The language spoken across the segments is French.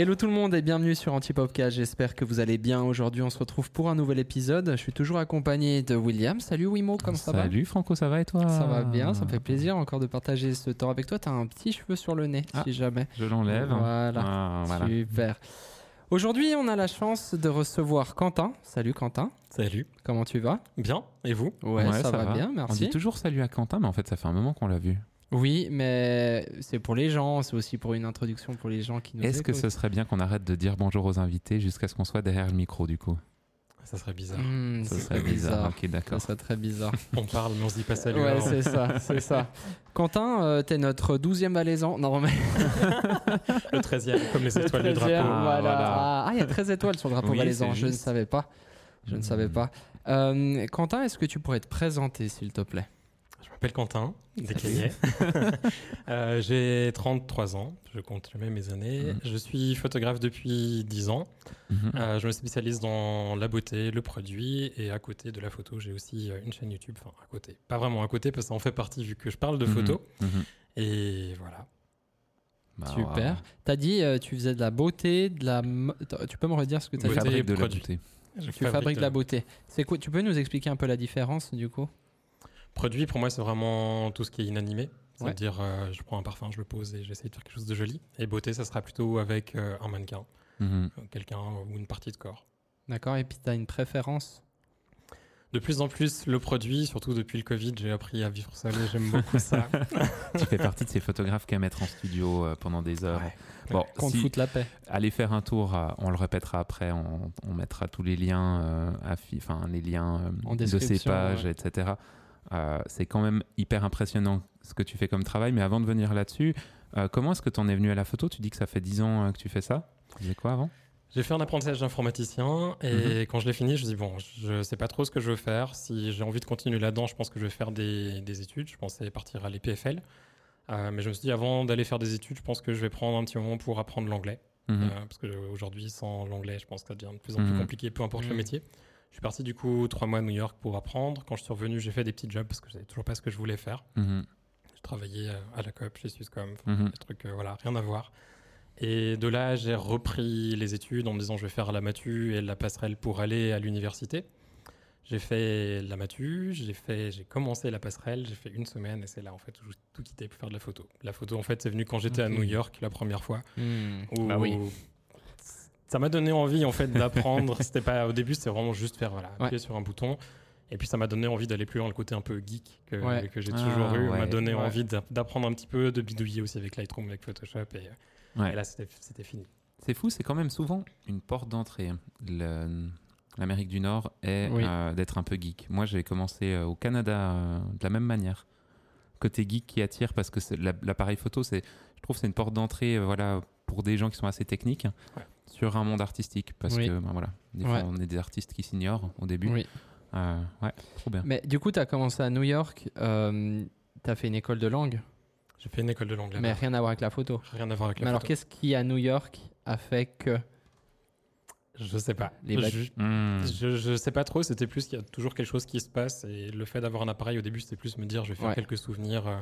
Hello tout le monde et bienvenue sur Antipopcast. J'espère que vous allez bien. Aujourd'hui, on se retrouve pour un nouvel épisode. Je suis toujours accompagné de William. Salut Wimo, comment ça va Salut Franco, ça va et toi Ça va bien, ça me fait plaisir encore de partager ce temps avec toi. T'as un petit cheveu sur le nez, Ah. si jamais. Je l'enlève. Voilà. Ah, voilà. Super. Aujourd'hui, on a la chance de recevoir Quentin. Salut Quentin, Salut. comment tu vas? Bien. Et vous? Ouais, ça, va, bien, On merci. dit toujours salut à Quentin, mais en fait, ça fait un moment qu'on l'a vu. Oui, mais c'est pour les gens, c'est aussi pour une introduction pour les gens qui nous Est-ce que ce serait bien qu'on arrête de dire bonjour aux invités jusqu'à ce qu'on soit derrière le micro, du coup? Ça serait bizarre. Hmm, ce serait bizarre. Ok, Ça d'accord. serait très bizarre. On parle, mais on se dit pas salut. Ouais, c'est ça, c'est ça. Quentin, euh, t'es notre 12e valaisan. Non, mais. Le 13e, comme les Le étoiles du 13e, drapeau. Ah, voilà. voilà. Ah, il y a 13 étoiles sur le drapeau Oui, valaisan. Je ne savais pas. Je ne Hmm. savais pas. Euh, Quentin, est-ce que tu pourrais te présenter, s'il te plaît? M'appelle Quentin, des Caillets. Euh, J'ai 33 ans, je compte jamais mes années. Mhm. Je suis photographe depuis 10 ans. Mhm. Euh, je me spécialise dans la beauté, le produit, et à côté de la photo, j'ai aussi euh, une chaîne YouTube. Enfin, à côté. Pas vraiment à côté, parce que ça en fait partie vu que je parle de Mhm. photo. Et voilà. Bah, Super. T'as dit euh, tu faisais de la beauté, de la. Tu peux me redire ce que tu as fait fabriques de la beauté. Je Tu fabriques de la beauté. C'est quoi Tu peux nous expliquer un peu la différence du coup? Produit, pour moi, c'est vraiment tout ce qui est inanimé. Ouais. C'est-à-dire, euh, je prends un parfum, je le pose et j'essaie de faire quelque chose de joli. Et beauté, ça sera plutôt avec euh, un mannequin, Mhm. euh, quelqu'un ou une partie de corps. D'accord. Et puis t'as une préférence? De plus en plus, le produit, surtout depuis le Covid, j'ai appris à vivre seul et j'aime beaucoup ça. tu fais partie de ces photographes qui aiment être en studio pendant des heures. Ouais. Bon, Qu'on te si- foute la paix. allez faire un tour, on le répétera après, on, on mettra tous les liens, euh, enfin les liens euh, En de ces pages, ouais. etc. Euh, c'est quand même hyper impressionnant ce que tu fais comme travail, mais avant de venir là-dessus, euh, comment est-ce que tu en es venu à la photo? Tu dis que ça fait 10 ans euh, que tu fais ça Tu faisais quoi avant? J'ai fait un apprentissage d'informaticien et quand je l'ai fini, je me dis bon, je sais pas trop ce que je veux faire. Si j'ai envie de continuer là-dedans, je pense que je vais faire des, des études. Je pensais partir à l'EPFL. Euh, mais je me suis dit avant d'aller faire des études, je pense que je vais prendre un petit moment pour apprendre l'anglais. Mhm. Euh, parce qu'aujourd'hui, sans l'anglais, je pense que ça devient de plus en plus Mhm. compliqué, peu importe Mhm. le métier. Je suis parti du coup trois mois à New York pour apprendre. Quand je suis revenu, j'ai fait des petits jobs parce que je savais toujours pas ce que je voulais faire. Mhm. Je travaillais euh, à la COP, chez Swisscom, enfin, Mhm. des trucs, euh, voilà, rien à voir. Et de là, j'ai repris les études en me disant je vais faire la matu et la passerelle pour aller à l'université. J'ai fait la matu, j'ai fait, j'ai commencé la passerelle, j'ai fait une semaine et c'est là en fait où j'ai tout quitté pour faire de la photo. La photo en fait c'est venu quand j'étais à. New York la première fois. Où- Bah oui. Ça m'a donné envie en fait d'apprendre. c'était pas au début, c'était vraiment juste faire voilà, Ouais. appuyer sur un bouton. Et puis ça m'a donné envie d'aller plus loin, le côté un peu geek que, Ouais. que j'ai Ah, toujours eu, m'a donné Ouais. envie d'a- d'apprendre un petit peu, de bidouiller aussi avec Lightroom, avec Photoshop. Et, Ouais. et là, c'était fini. C'est fou, c'est quand même souvent une porte d'entrée. L'Amérique du Nord est Oui. euh, d'être un peu geek. Moi, j'ai commencé euh, au Canada euh, de la même manière. Côté geek qui attire parce que l'appareil photo, c'est, je trouve, c'est une porte d'entrée, euh, voilà, pour des gens qui sont assez techniques Ouais. Sur un monde artistique. Parce Oui. que, ben, voilà, des Ouais. fois, on est des artistes qui s'ignorent au début. Oui. Euh, ouais, trop bien. Mais du coup, t'as commencé à New York. Euh, t'as fait une école de langue, J'ai fait une école de langue là-bas. mais rien à voir avec la photo. Rien à voir avec la Mais alors, photo. qu'est-ce qui à New York a fait que Je sais pas. Les je, je sais pas trop, c'était plus qu'il y a toujours quelque chose qui se passe et le fait d'avoir un appareil au début, c'était plus me dire je vais faire Ouais. quelques souvenirs. euh,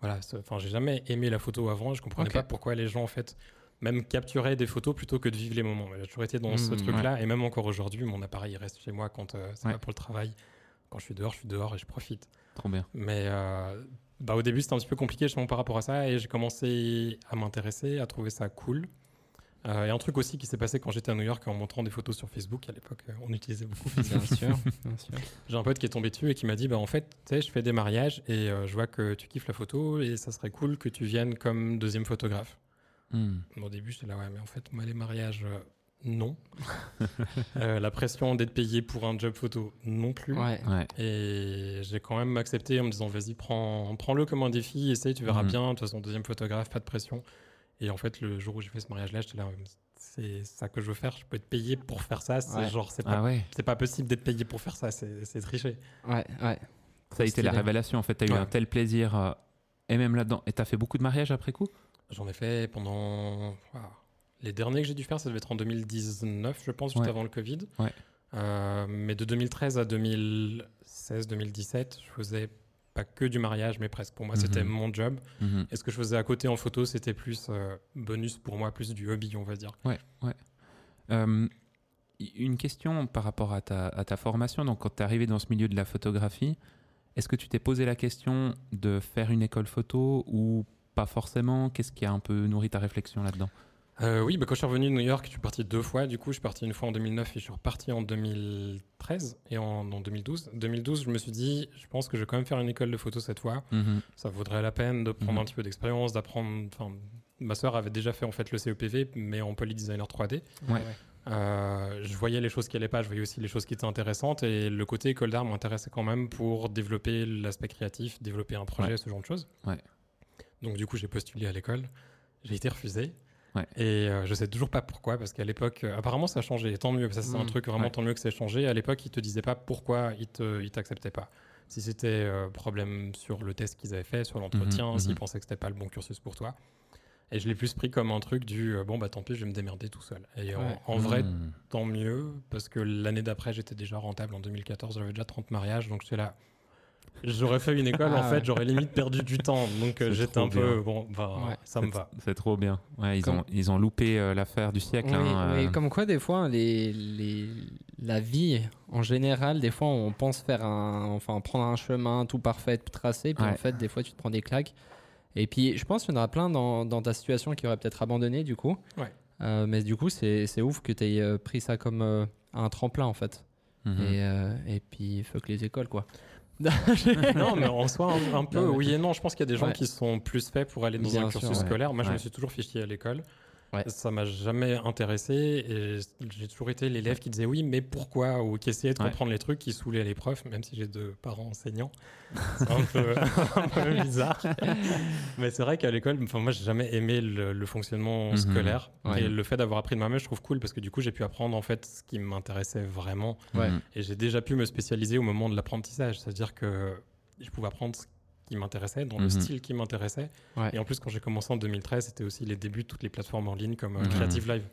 voilà, enfin, j'ai jamais aimé la photo avant, je comprenais pas pourquoi les gens en fait même capturaient des photos plutôt que de vivre les moments. J'ai toujours été dans ce Mhm, truc-là et même encore aujourd'hui, mon appareil il reste chez moi quand euh, c'est Ouais. pas pour le travail. Quand je suis dehors, je suis dehors et je profite. Trop bien. Mais euh, bah, au début, c'était un petit peu compliqué justement par rapport à ça et j'ai commencé à m'intéresser, à trouver ça cool. Euh, et un truc aussi qui s'est passé quand j'étais à New York en montrant des photos sur Facebook, à l'époque, euh, on utilisait beaucoup Bien sûr, bien sûr. j'ai un pote qui est tombé dessus et qui m'a dit bah en fait tu sais je fais des mariages et euh, je vois que tu kiffes la photo et ça serait cool que tu viennes comme deuxième photographe. Hmm. Au début j'étais là ouais mais en fait moi les mariages euh, non. Euh, la pression d'être payé pour un job photo non plus. Ouais. Ouais. Et j'ai quand même accepté en me disant vas-y prends prends-le comme un défi essaye tu verras Mhm. bien de toute façon deuxième photographe pas de pression. Et en fait le jour où j'ai fait ce mariage là j'étais là c'est ça que je veux faire je peux être payé pour faire ça c'est Ouais. genre c'est pas Ah ouais. c'est pas possible d'être payé pour faire ça c'est tricher. Ouais, ouais. Ça a été la révélation. En fait, t'as eu Ouais. un tel plaisir. euh, et même là-dedans. Et t'as fait beaucoup de mariages après coup? J'en ai fait pendant. Les derniers que j'ai dû faire, ça devait être en 2019, je pense, juste Ouais. avant le Covid. Ouais. Euh, mais de 2013 à 2016-2017, je faisais pas que du mariage, mais presque. Pour moi, c'était Mhm. mon job. Mhm. Et ce que je faisais à côté en photo, c'était plus euh, bonus pour moi, plus du hobby, on va dire. Ouais, ouais. Euh, une question par rapport à ta, à ta formation. Donc, quand tu es arrivé dans ce milieu de la photographie, est-ce que tu t'es posé la question de faire une école photo ou pas forcément Qu'est-ce qui a un peu nourri ta réflexion là-dedans? Euh, oui, bah, quand je suis revenu de New York, je suis parti deux fois. Du coup, je suis parti une fois en 2009 et je suis reparti en 2013 et en, en 2012. 2012, je me suis dit, je pense que je vais quand même faire une école de photo cette fois. Mhm. Ça vaudrait la peine de prendre Mhm. un petit peu d'expérience, d'apprendre. Enfin, ma sœur avait déjà fait en fait le CEPV, mais en polydesigner 3D. Ouais. Euh, je voyais les choses qui allaient pas, je voyais aussi les choses qui étaient intéressantes et le côté école d'art m'intéressait quand même pour développer l'aspect créatif, développer un projet, Ouais. ce genre de choses. Ouais. Donc du coup, j'ai postulé à l'école, j'ai été refusé. Ouais. Et euh, je sais toujours pas pourquoi, parce qu'à l'époque, euh, apparemment ça a changé, tant mieux, ça c'est un Mm. truc vraiment Ouais. tant mieux que ça ait changé. À l'époque, ils te disaient pas pourquoi ils ils t'acceptaient pas. Si c'était euh, problème sur le test qu'ils avaient fait, sur l'entretien, Mhm, s'ils mhm. pensaient que c'était pas le bon cursus pour toi. Et je l'ai plus pris comme un truc du bon bah tant pis, je vais me démerder tout seul. Et en- Ouais. en, vrai, Mhm. tant mieux, parce que l'année d'après, j'étais déjà rentable en 2014, j'avais déjà 30 mariages, donc j'étais là. J'aurais fait une école, en Ah fait, ouais. j'aurais limite perdu du temps. Donc euh, j'étais un peu, bon, bah, Ouais. ça me va. C'est trop bien. Ouais, ils, Comme- ont, ils ont loupé euh, l'affaire du siècle. Oui, hein, oui, euh. comme quoi des fois les, les, la vie en général, des fois on pense faire un, enfin prendre un chemin tout parfait, tout tracé, puis Ouais. en fait des fois tu te prends des claques. Et puis je pense qu'il y en aura plein dans, dans ta situation qui auraient peut-être abandonné du coup. Ouais. Euh, mais du coup c'est c'est ouf que tu aies pris ça comme euh, un tremplin en fait. Mhm. Et, euh, et puis fuck les écoles quoi. non, mais en soi, un, un peu, Non, mais- oui et non. Je pense qu'il y a des gens Ouais. qui sont plus faits pour aller dans Bien un sûr, cursus ouais. scolaire. Moi, je me suis toujours fiché à l'école. Ouais. Ça m'a jamais intéressé et j'ai toujours été l'élève qui disait oui, mais pourquoi Ou qui essayait de Ouais. comprendre les trucs qui saoulaient les profs, même si j'ai deux parents enseignants. C'est un peu, un peu bizarre. mais c'est vrai qu'à l'école, enfin, moi, j'ai jamais aimé le, le fonctionnement Mhm. scolaire. Ouais. Et le fait d'avoir appris de moi-même, je trouve cool parce que du coup, j'ai pu apprendre en fait ce qui m'intéressait vraiment. Et j'ai déjà pu me spécialiser au moment de l'apprentissage. C'est-à-dire que je pouvais apprendre ce qui m'intéressait, dans le Mhm. style qui m'intéressait. Ouais. Et en plus, quand j'ai commencé en 2013, c'était aussi les débuts de toutes les plateformes en ligne comme euh, Mhm. Creative Live.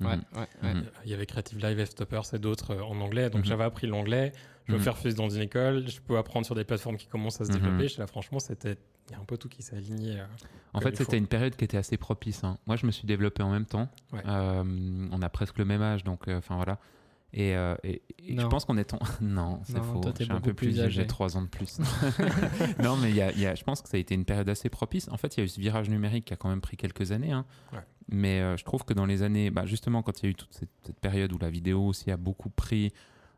Ouais, Mhm. ouais, ouais. Il y avait Creative Live, F-Stoppers et d'autres euh, en anglais. Donc j'avais appris l'anglais. Je me fais refuser dans une école. Je peux apprendre sur des plateformes qui commencent à se développer. Là, franchement, c'était. Il y a un peu tout qui s'est aligné. euh. En fait, c'était une période qui était assez propice. hein. Moi, je me suis développé en même temps. Ouais. Euh, on a presque le même âge, donc euh, enfin voilà. Et, euh, et- et je pense qu'on est en... non, c'est faux. suis un peu plus plus vieux, âgé. j'ai 3 ans de plus. non, mais il y a, il y a- je pense que ça a été une période assez propice. En fait, il y a eu ce virage numérique qui a quand même pris quelques années. hein. Ouais. Mais euh, je trouve que dans les années, bah, justement, quand il y a eu toute cette, cette période où la vidéo aussi a beaucoup pris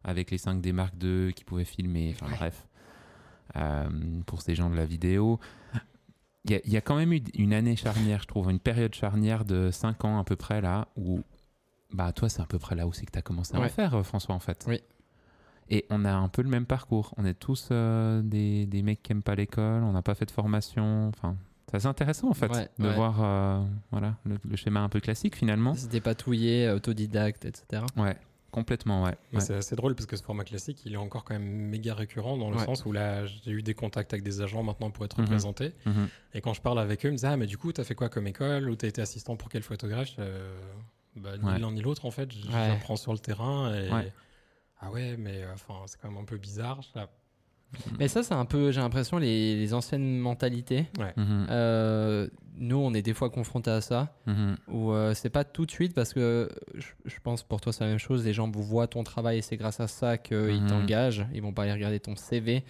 avec les 5D Mark II qui pouvaient filmer, enfin Ouais. bref, euh, pour ces gens de la vidéo. Il y, a, il y a quand même eu une année charnière, je trouve, une période charnière de 5 ans à peu près là, où, bah toi c'est à peu près là aussi que tu as commencé à en Ouais. faire, euh, François, en fait. Oui. Et on a un peu le même parcours. On est tous euh, des, des mecs qui aiment pas l'école, on n'a pas fait de formation, enfin... C'est assez intéressant en fait Ouais, de ouais. voir euh, voilà, le, le schéma un peu classique finalement. C'était patouillé, autodidacte, etc. Ouais, complètement, ouais. Mais Ouais. c'est assez drôle parce que ce format classique, il est encore quand même méga récurrent dans le Ouais. sens où là, j'ai eu des contacts avec des agents maintenant pour être Mhm. représentés. Mhm. Et quand je parle avec eux, ils me disent Ah, mais du coup, t'as fait quoi comme école? Ou t'as été assistant pour quel photographe? Euh, bah, Ni Ouais. l'un ni l'autre, en fait. J- Ouais. J'apprends sur le terrain. Et... Ouais. Ah ouais, mais euh, enfin, c'est quand même un peu bizarre. Là, Mais ça, c'est un peu, j'ai l'impression, les, les anciennes mentalités. Mhm. Euh, nous, on est des fois confrontés à ça, Mhm. où euh, c'est pas tout de suite, parce que je, je pense pour toi, c'est la même chose. Les gens vous voient ton travail et c'est grâce à ça qu'ils t'engagent. Ils vont pas aller regarder ton CV.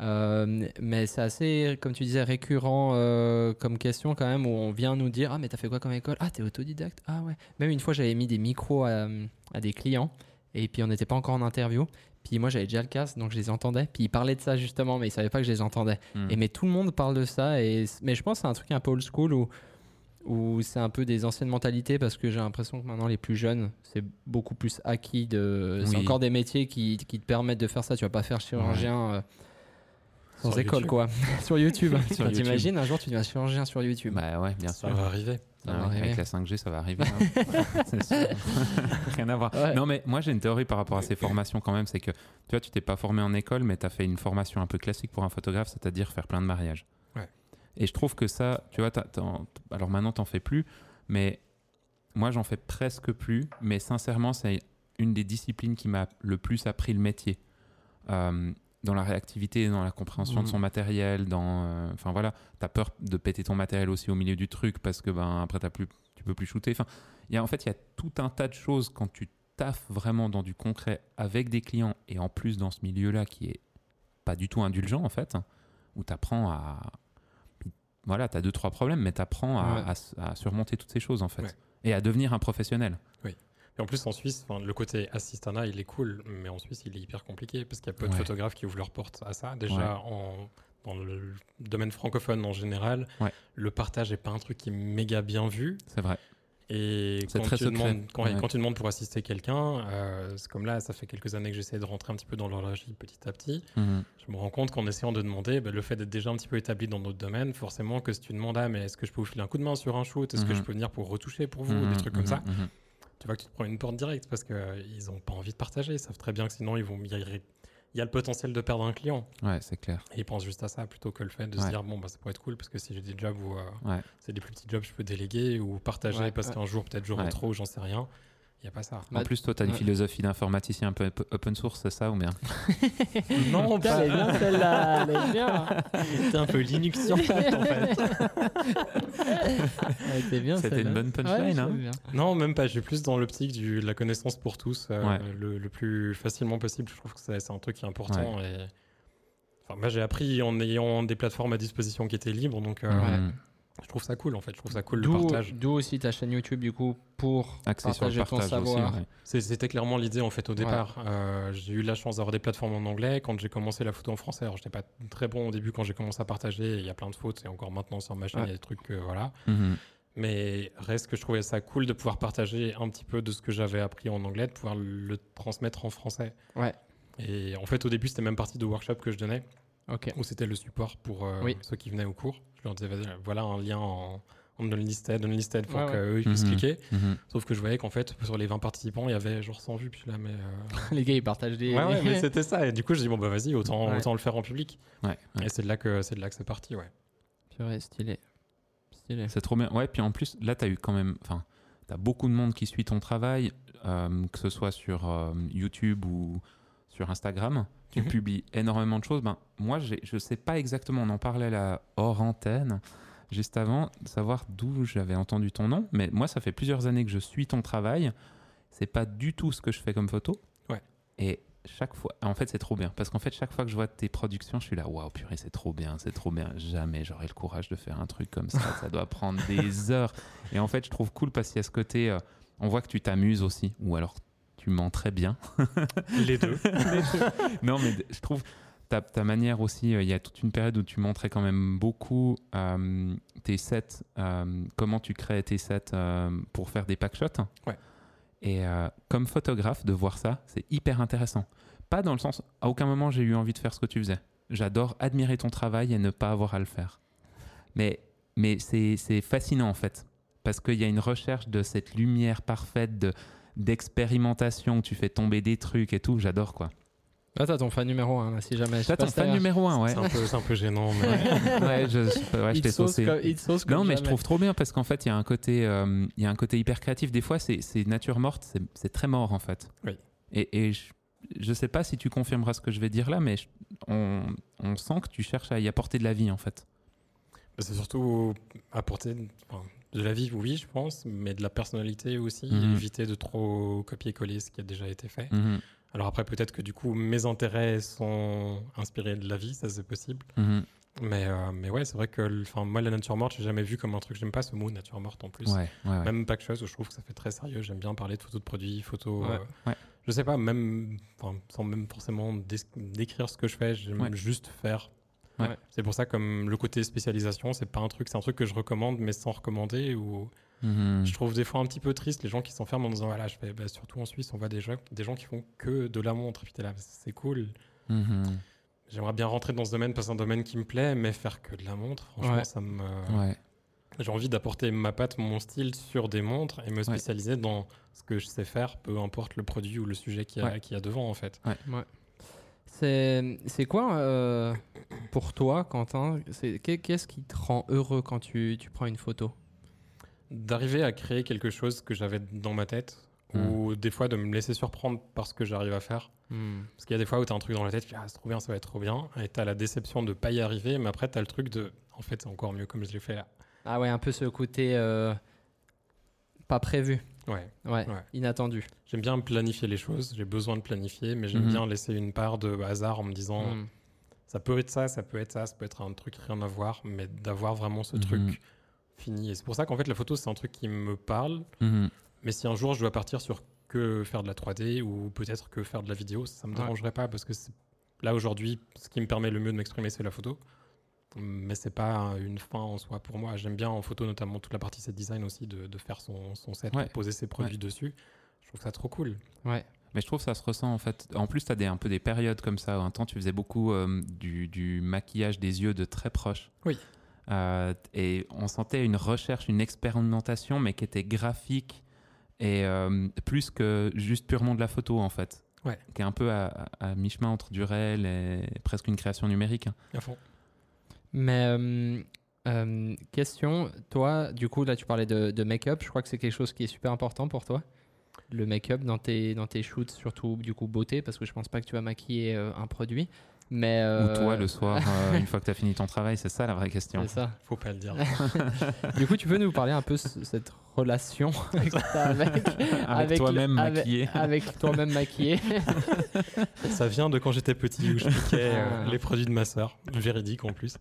Euh, mais c'est assez, comme tu disais, récurrent euh, comme question quand même, où on vient nous dire Ah, mais t'as fait quoi comme école? Ah, t'es autodidacte? Ah, ouais. Même une fois, j'avais mis des micros à, à des clients, et puis on n'était pas encore en interview. Puis moi, j'avais déjà le casque, donc je les entendais. Puis ils parlaient de ça justement, mais ils savaient pas que je les entendais. Mhm. Et mais tout le monde parle de ça. Et, mais je pense que c'est un truc un peu old school où, où c'est un peu des anciennes mentalités parce que j'ai l'impression que maintenant les plus jeunes, c'est beaucoup plus acquis. De... C'est encore des métiers qui, qui te permettent de faire ça. Tu vas pas faire chirurgien euh, sans Sur école, YouTube. quoi. sur YouTube. T'imagines, un jour tu deviens chirurgien sur YouTube. Bah ouais, bien ça sûr. va arriver. Ça Ah va ouais, arriver. avec la 5G, ça va arriver. hein. C'est sûr. Rien à voir. Ouais. Non, mais moi, j'ai une théorie par rapport à ces formations quand même. C'est que, tu vois, tu t'es pas formé en école, mais tu as fait une formation un peu classique pour un photographe, c'est-à-dire faire plein de mariages. Ouais. Et je trouve que ça, tu vois, alors maintenant, t'en fais plus, mais moi, j'en fais presque plus. Mais sincèrement, c'est une des disciplines qui m'a le plus appris le métier. Euh, dans la réactivité, dans la compréhension de son Mhm. matériel, dans, euh, enfin voilà, t'as peur de péter ton matériel aussi au milieu du truc parce que ben après t'as plus, tu peux plus shooter. Enfin, il y a en fait il y a tout un tas de choses quand tu taffes vraiment dans du concret avec des clients et en plus dans ce milieu-là qui est pas du tout indulgent en fait, où t'apprends à, voilà, t'as deux trois problèmes, mais t'apprends à, Ouais. à surmonter toutes ces choses en fait Ouais. et à devenir un professionnel. Et en plus, en Suisse, le côté assistana, il est cool, mais en Suisse, il est hyper compliqué parce qu'il y a peu de photographes qui ouvrent leurs portes à ça. Déjà, en, dans le domaine francophone en général, Ouais. le partage n'est pas un truc qui est méga bien vu. C'est vrai. Et quand très tu, demandes, quand, Ouais. quand tu demandes pour assister quelqu'un, euh, c'est comme là, ça fait quelques années que j'essaie de rentrer un petit peu dans l'horlogerie petit à petit. Mhm. Je me rends compte qu'en essayant de demander, bah, le fait d'être déjà un petit peu établi dans notre domaine, forcément que si tu demandes, ah, mais est-ce que je peux vous filer un coup de main sur un shoot? Est-ce que Mhm. je peux venir pour retoucher pour vous? Mhm, Des trucs comme ça. Tu vois que tu te prends une porte directe parce qu'ils n'ont pas envie de partager. Ils savent très bien que sinon, ils vont, il y, a- il y a le potentiel de perdre un client. Ouais, c'est clair. Et ils pensent juste à ça plutôt que le fait de se dire, bon, bah, ça pourrait être cool parce que si j'ai des jobs où euh, Ouais. c'est des plus petits jobs, je peux déléguer ou partager Ouais, parce ouais. qu'un jour, peut-être j'aurai Ouais. trop, j'en sais rien. Il n'y a pas ça. En plus, toi, tu as une ouais. philosophie d'informaticien un peu op- open source, c'est ça ou bien? Non, Putain, elle est bien celle-là, elle est bien. C'était un peu Linux sur en fait. Bien C'était une bonne punchline, Ouais, hein. Non, même pas. Je suis plus dans l'optique du- de la connaissance pour tous, euh, Ouais. le, le plus facilement possible. Je trouve que c'est un truc qui est important. Et... Enfin, moi, j'ai appris en ayant des plateformes à disposition qui étaient libres, donc euh. Je trouve ça cool en fait. Je trouve ça cool le partage. d'où aussi ta chaîne YouTube, du coup, pour sur le partager ton partage aussi. savoir. ouais. C'était clairement l'idée en fait au Ouais. départ. Euh, j'ai eu la chance d'avoir des plateformes en anglais quand j'ai commencé la photo en français. Alors, j'étais pas très bon au début quand j'ai commencé à partager. Il y a plein de fautes et encore maintenant sur ma chaîne, Ouais. il y a des trucs que voilà. Mhm. Mais reste que je trouvais ça cool de pouvoir partager un petit peu de ce que j'avais appris en anglais, de pouvoir le transmettre en français. Ouais. Et en fait, au début, c'était même partie de workshop que je donnais, Où c'était le support pour euh, Oui. ceux qui venaient au cours. Je leur disais, voilà un lien en, en unlisted, unlisted pour Ouais, ouais. qu'eux ils puissent Mhm. cliquer. Mhm. Sauf que je voyais qu'en fait, sur les 20 participants, il y avait genre 100 vues. Puis là, mais. euh, Les gars, ils partagent des. Ouais, ouais, mais c'était ça. Et du coup, je dis, bon, bah vas-y, autant, Ouais. autant le faire en public. Ouais, ouais. Et c'est de là que c'est de là que c'est parti, ouais. Purée, stylé. Stylé. C'est trop bien. Ouais, puis en plus, là, tu as eu quand même. Enfin, tu as beaucoup de monde qui suit ton travail, euh, que ce soit sur euh, YouTube ou sur Instagram. Tu Mhm. publies énormément de choses. Ben, moi, je sais pas exactement, on en parlait là hors antenne, juste avant, de savoir d'où j'avais entendu ton nom. Mais moi, ça fait plusieurs années que je suis ton travail. C'est pas du tout ce que je fais comme photo. Ouais. Et chaque fois, en fait, c'est trop bien. Parce qu'en fait, chaque fois que je vois tes productions, je suis là, waouh, purée, c'est trop bien, c'est trop bien. Jamais j'aurai le courage de faire un truc comme ça. ça doit prendre des heures. Et en fait, je trouve cool parce qu'il y a ce côté, euh, on voit que tu t'amuses aussi. Ou alors, tu mens très bien. Les deux. non, mais je trouve ta, ta manière aussi, euh, il y a toute une période où tu montrais quand même beaucoup euh, tes sets, euh, comment tu créais tes sets pour faire des packshots. Ouais. Et comme photographe, de voir ça, c'est hyper intéressant. Pas dans le sens, à aucun moment j'ai eu envie de faire ce que tu faisais. J'adore admirer ton travail et ne pas avoir à le faire. Mais, mais c'est c'est fascinant en fait, parce qu'il y a une recherche de cette lumière parfaite, de d'expérimentation, tu fais tomber des trucs et tout, j'adore quoi. Là, t'as ton fan numéro 1, si jamais. T'as ton fan numéro 1, ouais. C'est un, peu- c'est un peu gênant, mais. ouais, je, je- ouais, je t'ai saucé. comme- comme Non, mais je trouve trop bien parce qu'en fait, il y a un côté, euh, il y a un côté hyper créatif. Des fois, c'est nature morte, c'est- c'est très mort en fait. Oui. Et, et je, je sais pas si tu confirmeras ce que je vais dire là, mais je- on, on sent que tu cherches à y apporter de la vie en fait. Bah, C'est surtout apporter enfin, de la vie, oui, je pense, mais de la personnalité aussi. Mhm. éviter de trop copier-coller ce qui a déjà été fait. Mhm, Alors après, peut-être que du coup, mes intérêts sont inspirés de la vie, ça c'est possible. mhm. Mais, euh, mais ouais, c'est vrai que enfin, moi, la nature morte, j'ai jamais vu comme un truc. J'aime pas ce mot nature morte en plus. Ouais, ouais, ouais. Même pas que chose, je trouve que ça fait très sérieux. J'aime bien parler de photos de produits, photos. Euh. Je sais pas, même sans même forcément dé- décrire ce que je fais, j'aime juste faire. Ouais. C'est pour ça, comme le côté spécialisation, c'est pas un truc, c'est un truc que je recommande, mais sans recommander. Ou Mhm. je trouve des fois un petit peu triste les gens qui s'enferment en disant voilà, je fais, bah, surtout en Suisse, on voit des gens, des gens qui font que de la montre. Puis t'es là, c'est cool. Mhm. J'aimerais bien rentrer dans ce domaine parce que c'est un domaine qui me plaît, mais faire que de la montre, franchement, Ouais. ça me. Ouais. J'ai envie d'apporter ma patte, mon style sur des montres et me spécialiser dans ce que je sais faire, peu importe le produit ou le sujet qu'il y, a- Ouais. qu'il y a devant en fait. C'est quoi euh, pour toi, Quentin? Qu'est-ce qui te rend heureux quand tu, tu prends une photo? D'arriver à créer quelque chose que j'avais dans ma tête ou des fois de me laisser surprendre par ce que j'arrive à faire. Hmm. Parce qu'il y a des fois où tu as un truc dans la tête, tu ah, c'est trop bien, ça va être trop bien, et tu as la déception de pas y arriver, mais après tu as le truc de, en fait, c'est encore mieux comme je l'ai fait là. Ah ouais, un peu ce côté euh, pas prévu. Ouais. Ouais, Ouais. inattendu. J'aime bien planifier les choses, j'ai besoin de planifier, mais j'aime Mhm. bien laisser une part de hasard en me disant, Hmm. ça peut être ça, ça peut être ça, ça peut être un truc rien à voir, mais d'avoir vraiment ce Mhm. truc fini. Et c'est pour ça qu'en fait, la photo, c'est un truc qui me parle, Mhm. mais si un jour je dois partir sur que faire de la 3D ou peut-être que faire de la vidéo, ça me dérangerait pas parce que là aujourd'hui, ce qui me permet le mieux de m'exprimer, c'est la photo. Mais c'est pas une fin en soi pour moi. J'aime bien en photo, notamment toute la partie set design aussi, de, de faire son, son set, Ouais. poser ses produits dessus. Je trouve ça trop cool. Ouais. Mais je trouve que ça se ressent en fait. En plus, tu as des, un peu des périodes comme ça. Un temps, tu faisais beaucoup euh, du, du maquillage des yeux de très proche. Oui. Euh, et on sentait une recherche, une expérimentation, mais qui était graphique et euh, plus que juste purement de la photo en fait. Ouais. Qui est un peu à, à- à mi-chemin entre du réel et presque une création numérique. hein. À fond. Mais euh, euh, question, toi, du coup, là, tu parlais de, make-up. Je crois que c'est quelque chose qui est super important pour toi. Le make-up dans tes, dans tes shoots, surtout du coup beauté, parce que je pense pas que tu vas maquiller euh, un produit. Mais Ou euh, toi, le soir, euh, une fois que tu as fini ton travail, c'est ça la vraie question. c'est ça. Faut pas le dire. Du coup, tu peux nous parler un peu de cette relation avec, toi-même maquillé. avec toi-même maquillé. Ça vient de quand j'étais petit où je piquais euh, Ah. les produits de ma sœur, véridique en plus.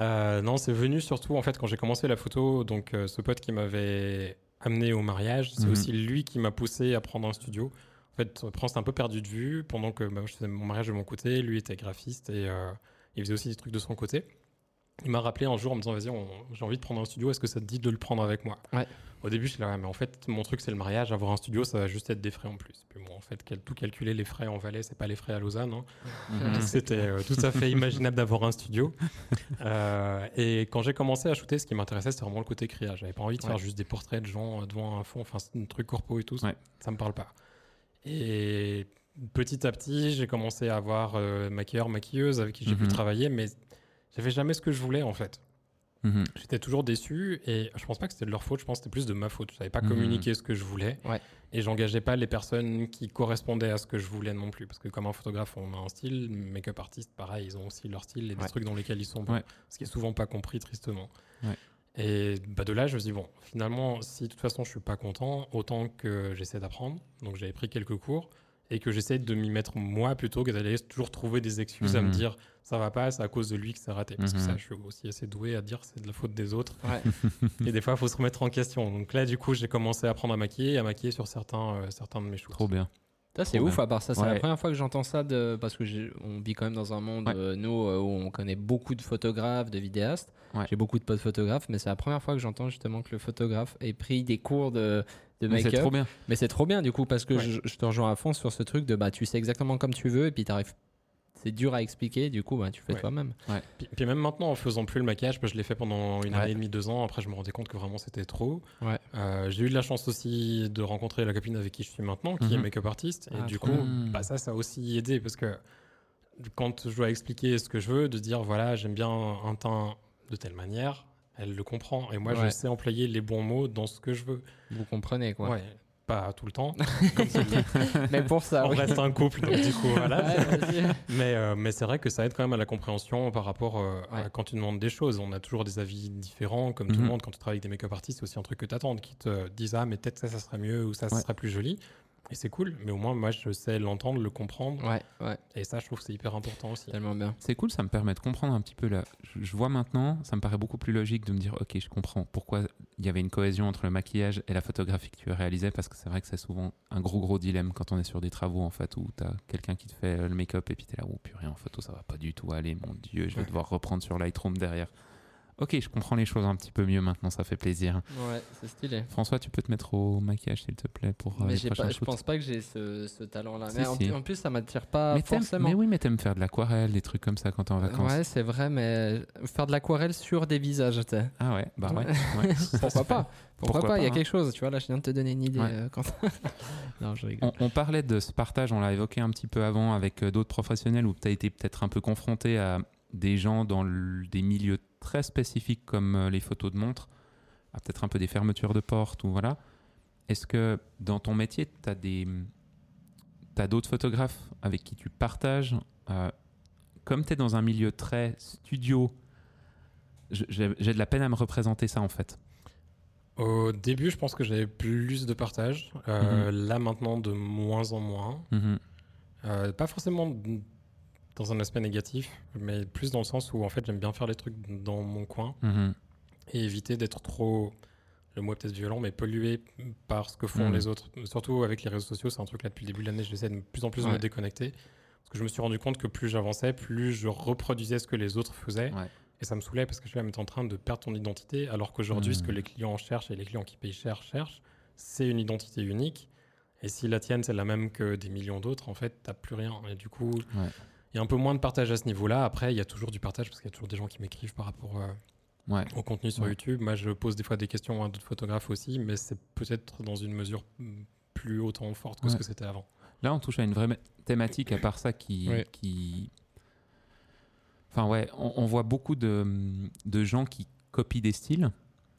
Euh, non, c'est venu surtout en fait quand j'ai commencé la photo. Donc euh, ce pote qui m'avait amené au mariage, c'est Mhm. aussi lui qui m'a poussé à prendre un studio. En fait, c'était un peu perdu de vue pendant que bah, je faisais mon mariage de mon côté. Lui était graphiste et euh, il faisait aussi des trucs de son côté. Il m'a rappelé un jour en me disant Vas-y, on- j'ai envie de prendre un studio, est-ce que ça te dit de le prendre avec moi? Ouais. Au début, je suis là, Ouais, mais en fait, mon truc, c'est le mariage. Avoir un studio, ça va juste être des frais en plus. Puis bon, en fait, quel- tout calculer, les frais en Valais, c'est pas les frais à Lausanne. hein. C'était euh, tout à fait imaginable d'avoir un studio. Euh, et quand j'ai commencé à shooter, ce qui m'intéressait, c'était vraiment le côté créa. J'avais pas envie de faire juste des portraits de gens devant un fond, enfin, un truc corpo et tout. ça- Ouais. Ça me parle pas. Et petit à petit, j'ai commencé à avoir euh, maquilleur, maquilleuse avec qui j'ai pu Mhm. travailler, mais j'avais jamais ce que je voulais en fait. Mhm. J'étais toujours déçu et je pense pas que c'était de leur faute, je pense que c'était plus de ma faute. Je savais pas Mhm. communiquer ce que je voulais Ouais. et j'engageais pas les personnes qui correspondaient à ce que je voulais non plus. Parce que comme un photographe, on a un style, make-up artiste, pareil, ils ont aussi leur style et des Ouais. trucs dans lesquels ils sont bons. Ouais. Ce qui est souvent pas compris tristement. Et bah, de là, je me suis dit, bon, finalement, si de toute façon je suis pas content, autant que j'essaie d'apprendre. Donc j'avais pris quelques cours et que j'essaie de m'y mettre moi plutôt que d'aller toujours trouver des excuses à me Mhm. dire ça va pas, c'est à cause de lui que c'est raté. Parce que Mhm. ça, je suis aussi assez doué à dire c'est de la faute des autres. Ouais. Et des fois, il faut se remettre en question. Donc là, du coup, j'ai commencé à apprendre à maquiller et à maquiller sur certains, euh, certains de mes shoots. Trop bien. Ça, c'est ouf, à part ça. C'est Ouais. la première fois que j'entends ça, de... parce que on vit quand même dans un monde, Ouais. euh, nous, euh, où on connaît beaucoup de photographes, de vidéastes. Ouais. J'ai beaucoup de potes photographes, mais c'est la première fois que j'entends justement que le photographe ait pris des cours de, de Mais C'est make-up. trop bien. Mais c'est trop bien, du coup, parce que je, je te rejoins à fond sur ce truc de bah, tu sais exactement comme tu veux, et puis t'arrives. C'est dur à expliquer, du coup, bah, tu fais Ouais. toi-même. Puis, puis même maintenant, en faisant plus le maquillage, que je l'ai fait pendant une Ouais. année et demie, deux ans. Après, je me rendais compte que vraiment c'était trop. Ouais. Euh, j'ai eu de la chance aussi de rencontrer la copine avec qui je suis maintenant, qui est Mhm. make-up artiste. Et Ah, du coup, bah, ça, ça a aussi aidé parce que quand je dois expliquer ce que je veux, de dire voilà, j'aime bien un teint de telle manière, elle le comprend. Et moi, je Ouais. sais employer les bons mots dans ce que je veux. Vous comprenez, quoi. Ouais. Pas tout le temps. Mais pour ça, On oui. reste un couple, donc du coup, voilà. Ouais. Mais, euh, mais c'est vrai que ça aide quand même à la compréhension par rapport euh, à quand tu demandes des choses. On a toujours des avis différents, comme tout Mhm. le monde. Quand tu travailles avec des make-up artistes, c'est aussi un truc que tu attends, qui te disent Ah, mais peut-être ça, ça serait mieux, ou ça, ça Ouais. serait plus joli. Et c'est cool, mais au moins, moi, je sais l'entendre, le comprendre. ouais, ouais, Et ça, je trouve que c'est hyper important aussi. tellement bien. C'est cool, ça me permet de comprendre un petit peu là. Je, je vois maintenant, ça me paraît beaucoup plus logique de me dire, ok, je comprends pourquoi il y avait une cohésion entre le maquillage et la photographie que tu réalisais, parce que c'est vrai que c'est souvent un gros gros dilemme quand on est sur des travaux en fait, où tu as quelqu'un qui te fait euh, le make-up et puis tu es là, oh purée, en photo ça va pas du tout aller, mon dieu, je vais Ouais. devoir reprendre sur Lightroom derrière. Ok, je comprends les choses un petit peu mieux maintenant, ça fait plaisir. Ouais, c'est stylé. François, tu peux te mettre au maquillage s'il te plaît pour euh, mais les prochains pas, je pense pas que j'ai ce, ce talent-là. Si, Mais en, si. en plus, ça m'attire pas mais, forcément. mais oui, mais t'aimes faire de l'aquarelle, des trucs comme ça quand t'es en vacances. Ouais, c'est vrai, mais faire de l'aquarelle sur des visages, tu sais. Ah ouais, bah ouais. Pourquoi pas? Pourquoi, Pourquoi pas? Il y a pas, quelque chose, tu vois. Là, je viens de te donner une idée. Ouais. euh, quand... non, je rigole. On, on parlait de ce partage, on l'a évoqué un petit peu avant avec euh, d'autres professionnels où tu as été peut-être un peu confronté à des gens dans le- des milieux très spécifiques comme euh, les photos de montres, à peut-être un peu des fermetures de portes ou voilà. est-ce que dans ton métier, tu as des. T'as d'autres photographes avec qui tu partages euh, Comme tu es dans un milieu très studio, j'ai de la peine à me représenter ça en fait. Au début, je pense que j'avais plus de partage. Euh, Là, maintenant, de moins en moins. Mhm. Euh, pas forcément dans un aspect négatif, mais plus dans le sens où en fait j'aime bien faire les trucs dans mon coin Mhm. et éviter d'être trop, le mot est peut-être violent, mais pollué par ce que font Mhm. les autres. Surtout avec les réseaux sociaux, c'est un truc là depuis le début de l'année, j'essaie de plus en plus de Ouais. me déconnecter. Parce que je me suis rendu compte que plus j'avançais, plus je reproduisais ce que les autres faisaient. Ouais. Et ça me saoulait parce que je suis là, en train de perdre ton identité, alors qu'aujourd'hui, ce que Mhm. les clients cherchent et les clients qui payent cher cherchent, c'est une identité unique. Et si la tienne, c'est la même que des millions d'autres, en fait, t'as plus rien. Et du coup, il y a un peu moins de partage à ce niveau-là. Après, il y a toujours du partage parce qu'il y a toujours des gens qui m'écrivent par rapport euh, Ouais. au contenu sur Ouais. YouTube. Moi, je pose des fois des questions à d'autres photographes aussi, mais c'est peut-être dans une mesure mm, plus autant forte que ce que c'était avant. Là, on touche à une vraie thématique, à part ça, qui. Enfin, ouais, on, on voit beaucoup de, de gens qui copient des styles.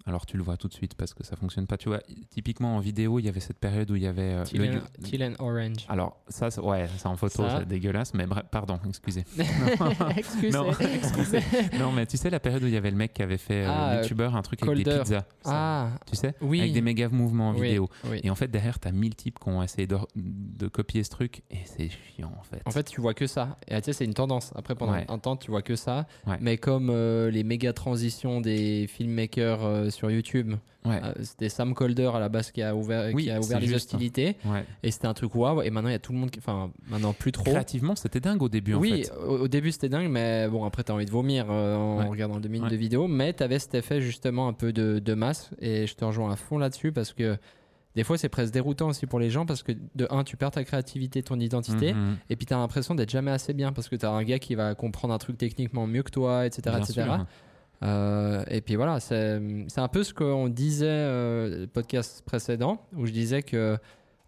Alors, tu le vois tout de suite parce que ça fonctionne pas. Tu vois, typiquement en vidéo, il y avait cette période où il y avait. euh, Teal le- and, teal and orange. Alors, ça, ouais, c'est en photo, Ça. c'est dégueulasse, mais bref, pardon, excusez. excusez, Non, excusez. non, mais tu sais, la période où il y avait le mec qui avait fait, euh, Ah, youtubeur, un truc avec des pizzas, Ah, tu sais, oui. avec des méga mouvements en Oui, vidéo. oui. Et en fait, derrière, t'as mille types qui ont essayé de, de copier ce truc, et c'est chiant, en fait. En fait, tu vois que ça. Et tu sais, c'est une tendance. Après, pendant Ouais. un temps, tu vois que ça. Ouais. Mais comme euh, les méga transitions des filmmakers euh, sur YouTube, ouais, euh, c'était Sam Colder à la base qui a ouvert, Oui, qui a ouvert les juste. hostilités. ouais. Et c'était un truc waouh. Et maintenant, il y a tout le monde qui. Enfin, maintenant, plus trop. Créativement, c'était dingue au début, oui, en fait. au, au début c'était dingue, mais bon, après t'as envie de vomir euh, en Ouais. regardant deux minutes de vidéo. Mais t'avais cet effet justement un peu de, de masse, et je te rejoins à fond là-dessus parce que des fois c'est presque déroutant aussi pour les gens parce que de un, tu perds ta créativité, ton identité, Mhm. et puis t'as l'impression d'être jamais assez bien parce que t'as un gars qui va comprendre un truc techniquement mieux que toi, etc. Bien etc. sûr. Euh, et puis voilà, c'est un peu ce qu'on disait euh, le podcast précédent où je disais que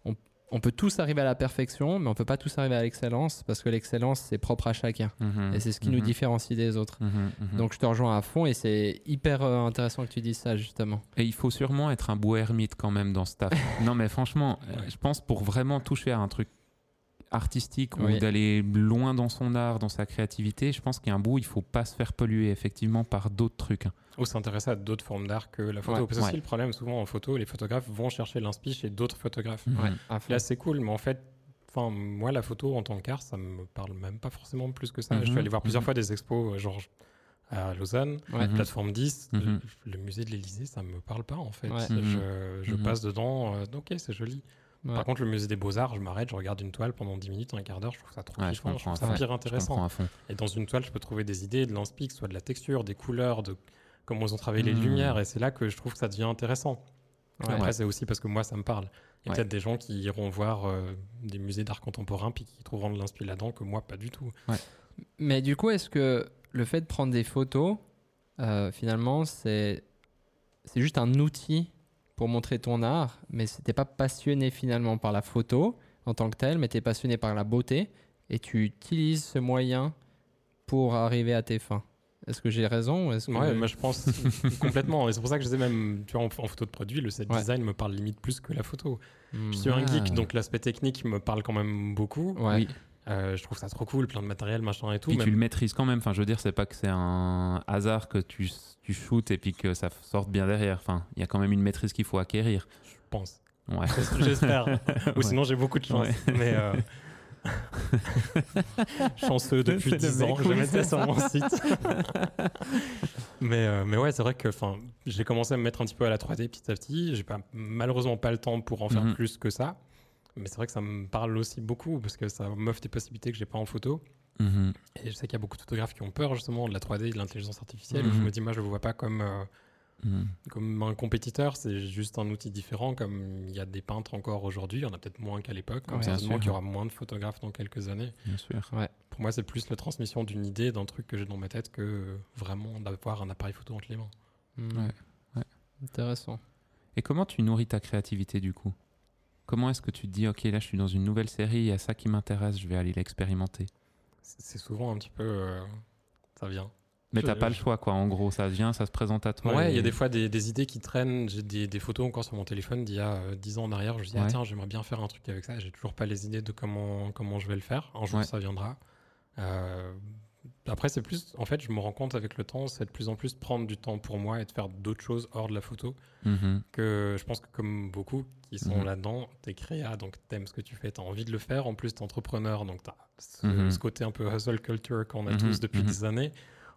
on, on peut tous arriver à la perfection, mais on peut pas tous arriver à l'excellence parce que l'excellence c'est propre à chacun. Mhm. Et c'est ce qui nous Mhm. différencie des autres. Mhm. Donc je te rejoins à fond et c'est hyper euh, intéressant que tu dises ça justement. Et il faut sûrement être un beau ermite quand même dans ce taf. non, mais franchement, Ouais. je pense pour vraiment toucher à un truc artistique Oui. ou d'aller loin dans son art, dans sa créativité, je pense qu'il y a un bout, il faut pas se faire polluer effectivement par d'autres trucs. hein. Ou s'intéresser à d'autres formes d'art que la photo. Ouais, Parce que ouais. c'est le problème, souvent en photo, les photographes vont chercher l'inspi chez d'autres photographes. Mhm. Ouais. Là, c'est cool, mais en fait, enfin, moi, la photo en tant qu'art, ça me parle même pas forcément plus que ça. Je Mhm, suis allé voir plusieurs mhm. fois des expos, euh, genre à Lausanne, Ouais. Mhm. plateforme 10, le- Mhm. le, musée de l'Élysée, ça me parle pas en fait. Ouais. Mhm. Je, Mhm. passe dedans, euh, ok, c'est joli. Ouais. Par contre, le musée des Beaux-Arts, je m'arrête, je regarde une toile pendant 10 minutes, un quart d'heure, je trouve ça trop Ouais, je kiffant, je, comprends trouve ça Je intéressant. comprends à fond. Et dans une toile, je peux trouver des idées, de l'inspi, que ce soit de la texture, des couleurs, de comment ils ont travaillé les Mhm. lumières, et c'est là que je trouve que ça devient intéressant. Ouais. Après, Ouais. c'est aussi parce que moi, ça me parle. Il y a Ouais. peut-être des gens qui iront voir euh, des musées d'art contemporain puis qui trouveront de l'inspi là-dedans que moi, pas du tout. Mais du coup, est-ce que le fait de prendre des photos, euh, finalement, c'est c'est juste un outil pour montrer ton art, mais c'était pas passionné finalement par la photo en tant que telle, mais tu es passionné par la beauté et tu utilises ce moyen pour arriver à tes fins. Est-ce que j'ai raison ou est-ce que... Ouais, moi je pense complètement. Et c'est pour ça que je disais même, tu vois, en, en photo de produit, le set Ouais. design me parle limite plus que la photo. Hmm. Je suis un Ah. geek, donc l'aspect technique me parle quand même beaucoup. Ouais. Oui. Euh, je trouve ça trop cool, plein de matériel, machin et tout. Puis même- tu le maîtrises quand même. Enfin, je veux dire, c'est pas que c'est un hasard que tu, tu shootes et puis que ça sorte bien derrière. Enfin, il y a quand même une maîtrise qu'il faut acquérir. Je pense. Ouais. J'espère. Ou sinon, j'ai beaucoup de chance. Ouais. Mais. euh, Chanceux depuis C'est le 10 ans, je mettais c'est sur mon site. mais, euh, mais ouais, c'est vrai que j'ai commencé à me mettre un petit peu à la 3D petit à petit. J'ai pas, malheureusement pas le temps pour en faire Mhm. plus que ça. Mais c'est vrai que ça me parle aussi beaucoup parce que ça m'offre des possibilités que j'ai pas en photo. Mhm. Et je sais qu'il y a beaucoup de photographes qui ont peur justement de la 3D, de l'intelligence artificielle. où Mhm. je me dis, moi, je ne vois pas comme, euh, Mhm. comme un compétiteur, c'est juste un outil différent. Comme il y a des peintres encore aujourd'hui, il y en a peut-être moins qu'à l'époque. Comme Ouais, certainement sûr. qu'il y aura moins de photographes dans quelques années. Bien sûr. Pour moi, c'est plus la transmission d'une idée, d'un truc que j'ai dans ma tête que vraiment d'avoir un appareil photo entre les mains. Hmm. Ouais, ouais. Intéressant. Et comment tu nourris ta créativité du coup? Comment est-ce que tu te dis, ok, là je suis dans une nouvelle série, il y a ça qui m'intéresse, je vais aller l'expérimenter? C'est souvent un petit peu. euh, ça vient. Mais t'as pas le choix, quoi. En gros, ça vient, ça se présente à toi. Ouais, il y a des fois des, des idées qui traînent. J'ai des, des photos encore sur mon téléphone d'il y a euh, 10 ans en arrière. Je dis, ah, tiens, j'aimerais bien faire un truc avec ça. J'ai toujours pas les idées de comment, comment je vais le faire. Un jour, Ouais. ça viendra. Euh, après, c'est plus, en fait, je me rends compte avec le temps, c'est de plus en plus prendre du temps pour moi et de faire d'autres choses hors de la photo. Mhm. Que je pense que comme beaucoup qui sont Mhm. là-dedans, t'es créa, donc t'aimes ce que tu fais, t'as envie de le faire. En plus, t'es entrepreneur, donc t'as ce, Mhm. ce côté un peu hustle culture qu'on a tous depuis des années.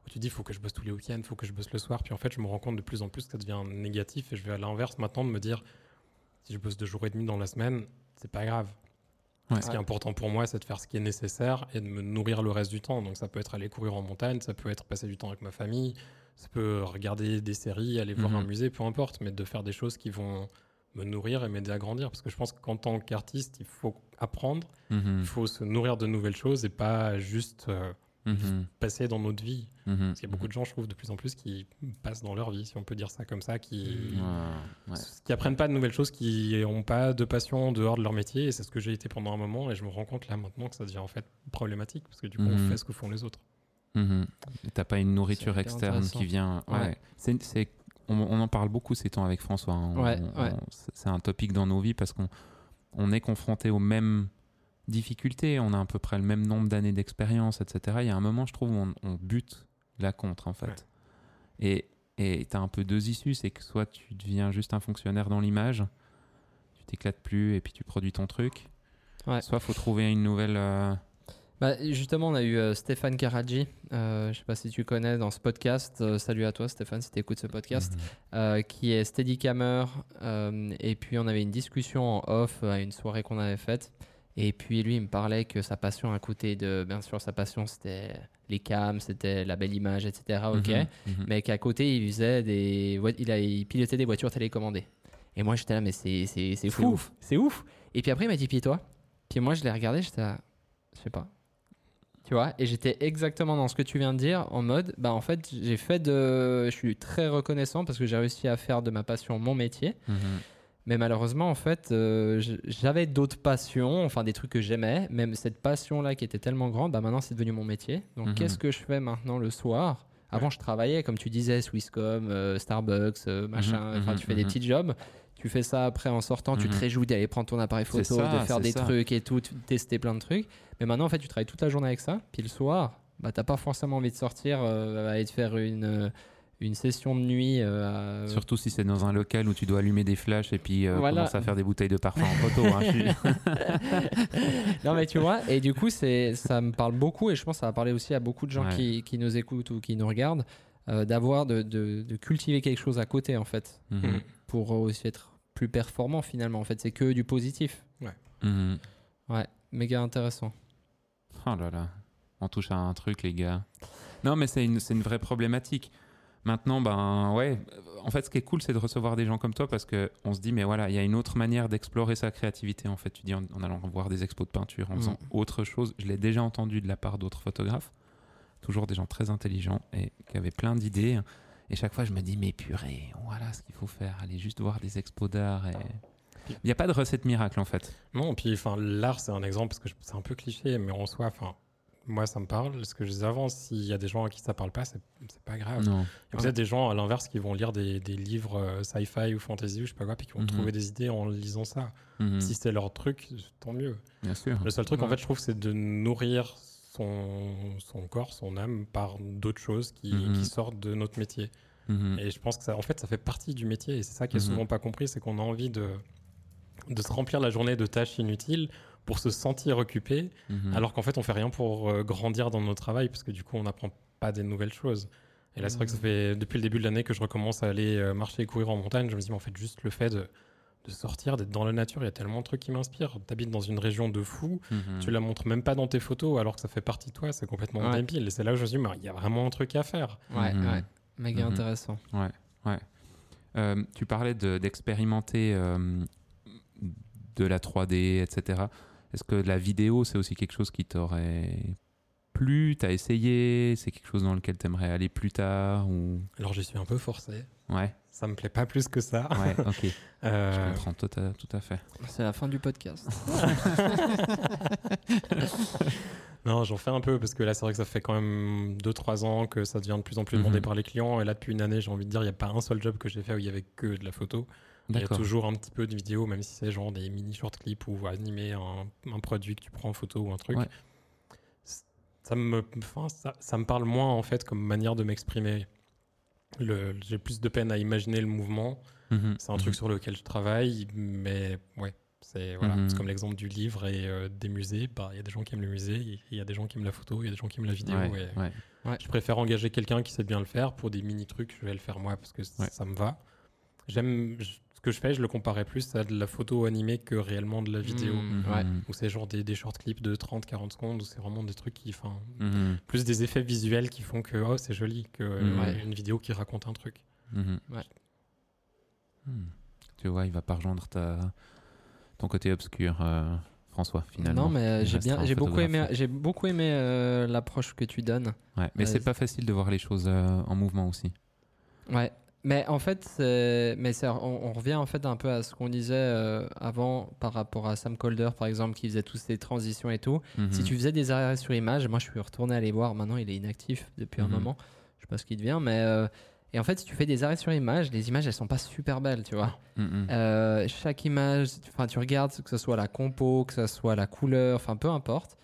Où tu dis, faut que je bosse tous les week-ends, faut que je bosse le soir. Puis en fait, je me rends compte de plus en plus que ça devient négatif et je vais à l'inverse maintenant de me dire, si je bosse deux jours et demi dans la semaine, c'est pas grave. Ouais. Ce qui est important pour moi, c'est de faire ce qui est nécessaire et de me nourrir le reste du temps. Donc ça peut être aller courir en montagne, ça peut être passer du temps avec ma famille, ça peut regarder des séries, aller voir Mhm. un musée, peu importe, mais de faire des choses qui vont me nourrir et m'aider à grandir. Parce que je pense qu'en tant qu'artiste, il faut apprendre, Mhm. il faut se nourrir de nouvelles choses et pas juste euh, Mhm. passer dans notre vie. Mhm. Parce qu'il y a beaucoup de gens, je trouve, de plus en plus qui passent dans leur vie, si on peut dire ça comme ça, qui, Ouais, ouais. qui apprennent pas de nouvelles choses, qui n'ont pas de passion en dehors de leur métier. Et c'est ce que j'ai été pendant un moment. Et je me rends compte là maintenant que ça devient en fait problématique parce que du coup, on fait ce que font les autres. T'as pas une nourriture externe qui vient. Ouais. Ouais. C'est, c'est- on, on en parle beaucoup ces temps avec François. hein. Ouais, ouais. c'est- C'est un topic dans nos vies parce qu'on on est confronté aux mêmes difficultés. On a à peu près le même nombre d'années d'expérience, etc. Il y a un moment, je trouve, où on, on bute la contre, en fait. Ouais. Et et tu as un peu deux issues. C'est que soit tu deviens juste un fonctionnaire dans l'image, tu t'éclates plus et puis tu produis ton truc. Ouais. Soit faut trouver une nouvelle. euh, Bah, justement, on a eu euh, Stéphane Karadji, euh, je sais pas si tu connais dans ce podcast. Euh, salut à toi, Stéphane, si tu écoutes ce podcast. Mhm. euh, qui est Steadicammer. euh, et puis on avait une discussion en off à une soirée qu'on avait faite. Et puis lui, il me parlait que sa passion à côté de, bien sûr, sa passion c'était les cams, c'était la belle image, etc. Ok. Mhm, mhm. Mais qu'à côté, il faisait des, il, a, il pilotait des voitures télécommandées. Et moi, j'étais là, mais c'est, c'est, c'est fou, ouf. c'est ouf. Et puis après, il m'a dit, puis toi? Puis moi, je l'ai regardé, j'étais là, je sais pas. Tu vois? Et j'étais exactement dans ce que tu viens de dire, en mode, bah en fait, j'ai fait de. Je suis très reconnaissant parce que j'ai réussi à faire de ma passion mon métier. Mhm. Mais malheureusement, en fait, euh, j'avais d'autres passions, enfin des trucs que j'aimais. Même cette passion-là qui était tellement grande, bah maintenant c'est devenu mon métier. Donc Mhm. qu'est-ce que je fais maintenant le soir? Avant, je travaillais, comme tu disais, Swisscom, euh, Starbucks, euh, machin. Mhm, Enfin, mhm, tu fais des petits jobs. Tu fais ça après en sortant, tu te réjouis d'aller prendre ton appareil photo, ça, de faire des ça. trucs et tout, tester plein de trucs. Mais maintenant, en fait, tu travailles toute la journée avec ça. Puis le soir, bah, t'as pas forcément envie de sortir, euh, aller te faire une, une session de nuit. euh, à- Surtout si c'est dans un local où tu dois allumer des flashs et puis euh, Voilà. commencer à faire des bouteilles de parfum en photo. hein. Suis- non mais tu vois, et du coup c'est, ça me parle beaucoup et je pense que ça va parler aussi à beaucoup de gens Ouais. qui, qui nous écoutent ou qui nous regardent, euh, d'avoir, de, de- de cultiver quelque chose à côté en fait, Mhm. pour aussi être plus performant finalement. En fait, c'est que du positif. Mhm. Ouais, méga intéressant. Oh là là, on touche à un truc, les gars. Non, mais c'est une, c'est une vraie problématique. Maintenant, ben ouais, en fait, ce qui est cool, c'est de recevoir des gens comme toi parce que on se dit, mais voilà, il y a une autre manière d'explorer sa créativité. En fait, tu dis en, en allant voir des expos de peinture, en faisant Mm. autre chose. Je l'ai déjà entendu de la part d'autres photographes, toujours des gens très intelligents et qui avaient plein d'idées. Et chaque fois, je me dis, mais purée, voilà ce qu'il faut faire. Aller juste voir des expos d'art. Et... Il n'y a pas de recette miracle, en fait. Non, puis enfin, l'art, c'est un exemple parce que c'est un peu cliché, mais en soi, enfin, moi, ça me parle. Ce que je disais avant, s'il y a des gens à qui ça parle pas, c'est pas grave. Non. Il y a peut-être des gens à l'inverse qui vont lire des, des livres euh, sci-fi ou fantasy ou je sais pas quoi, puis qui vont Mhm. trouver des idées en lisant ça. Mhm. Si c'est leur truc, tant mieux. Bien sûr. Le seul truc, en fait, je trouve, c'est de nourrir son, son corps, son âme par d'autres choses qui, Mhm. qui sortent de notre métier. Et je pense que ça, en fait, ça fait partie du métier. Et c'est ça qui est souvent pas compris, c'est qu'on a envie de, de se remplir la journée de tâches inutiles pour se sentir occupé, Mhm. alors qu'en fait, on fait rien pour euh, grandir dans notre travail, parce que du coup, on n'apprend pas des nouvelles choses. Et là, c'est vrai que ça fait depuis le début de l'année que je recommence à aller euh, marcher et courir en montagne. Je me dis, mais en fait, juste le fait de, de sortir, d'être dans la nature, il y a tellement de trucs qui m'inspirent. T'habites dans une région de fou, Mhm. tu la montres même pas dans tes photos, alors que ça fait partie de toi, c'est complètement Ouais. débile. Et c'est là où je me dis, mais il y a vraiment un truc à faire. Ouais, Mhm. ouais, méga Mhm. intéressant. Euh, tu parlais de- d'expérimenter euh, de la 3D, etc. Est-ce que la vidéo, c'est aussi quelque chose qui t'aurait plu? T'as essayé? C'est quelque chose dans lequel t'aimerais aller plus tard ou... Alors, j'y suis un peu forcé. Ouais, Ça me plaît pas plus que ça. ouais, ok. Euh, Je comprends tout à, tout à fait. C'est la fin du podcast. Non, j'en fais un peu parce que là, c'est vrai que ça fait quand même 2-3 ans que ça devient de plus en plus demandé Mhm. par les clients. Et là, depuis une année, j'ai envie de dire, il n'y a pas un seul job que j'ai fait où il y avait que de la photo. Il y a toujours un petit peu de vidéo, même si c'est genre des mini short clips ou animer un, un produit que tu prends en photo ou un truc. Ouais. Ça me, ça, ça me parle moins en fait comme manière de m'exprimer. J'ai plus de peine à imaginer le mouvement. Mhm, C'est un mhm. truc sur lequel je travaille, mais ouais, c'est voilà. Mhm. Comme l'exemple du livre et euh, des musées. Bah, il y a des gens qui aiment le musée, il y a des gens qui aiment la photo, il y a des gens qui aiment la vidéo. Ouais, et ouais. Je préfère engager quelqu'un qui sait bien le faire pour des mini trucs. Je vais le faire moi parce que ça me va. J'aime ce que je fais. Je le comparais plus à de la photo animée que réellement de la vidéo. Mm, Mhm, ouais. Où c'est genre des, des short clips de 30-40 secondes, où c'est vraiment des trucs qui, enfin, mhm, plus des effets visuels qui font que oh, c'est joli, que euh. Ouais. une vidéo qui raconte un truc. Ouais. Hmm. Tu vois, il va pas rejoindre ta... ton côté obscur, euh, François, finalement. Non, mais euh, j'ai bien, beaucoup aimé, j'ai beaucoup aimé euh, l'approche que tu donnes. Ouais, mais c'est c'est- pas facile de voir les choses euh, en mouvement aussi. Ouais. Mais en fait, mais on, on revient en fait un peu à ce qu'on disait euh, avant par rapport à Sam Calder, par exemple, qui faisait toutes ces transitions et tout. Si Mhm. tu faisais des arrêts sur image, moi je suis retourné aller voir, maintenant il est inactif depuis un Mhm. moment, je sais pas ce qu'il devient, mais. euh, et en fait, si tu fais des arrêts sur image, les images elles sont pas super belles, tu vois. Mhm. Euh, chaque image, enfin tu regardes que ce soit la compo, que ce soit la couleur, enfin peu importe.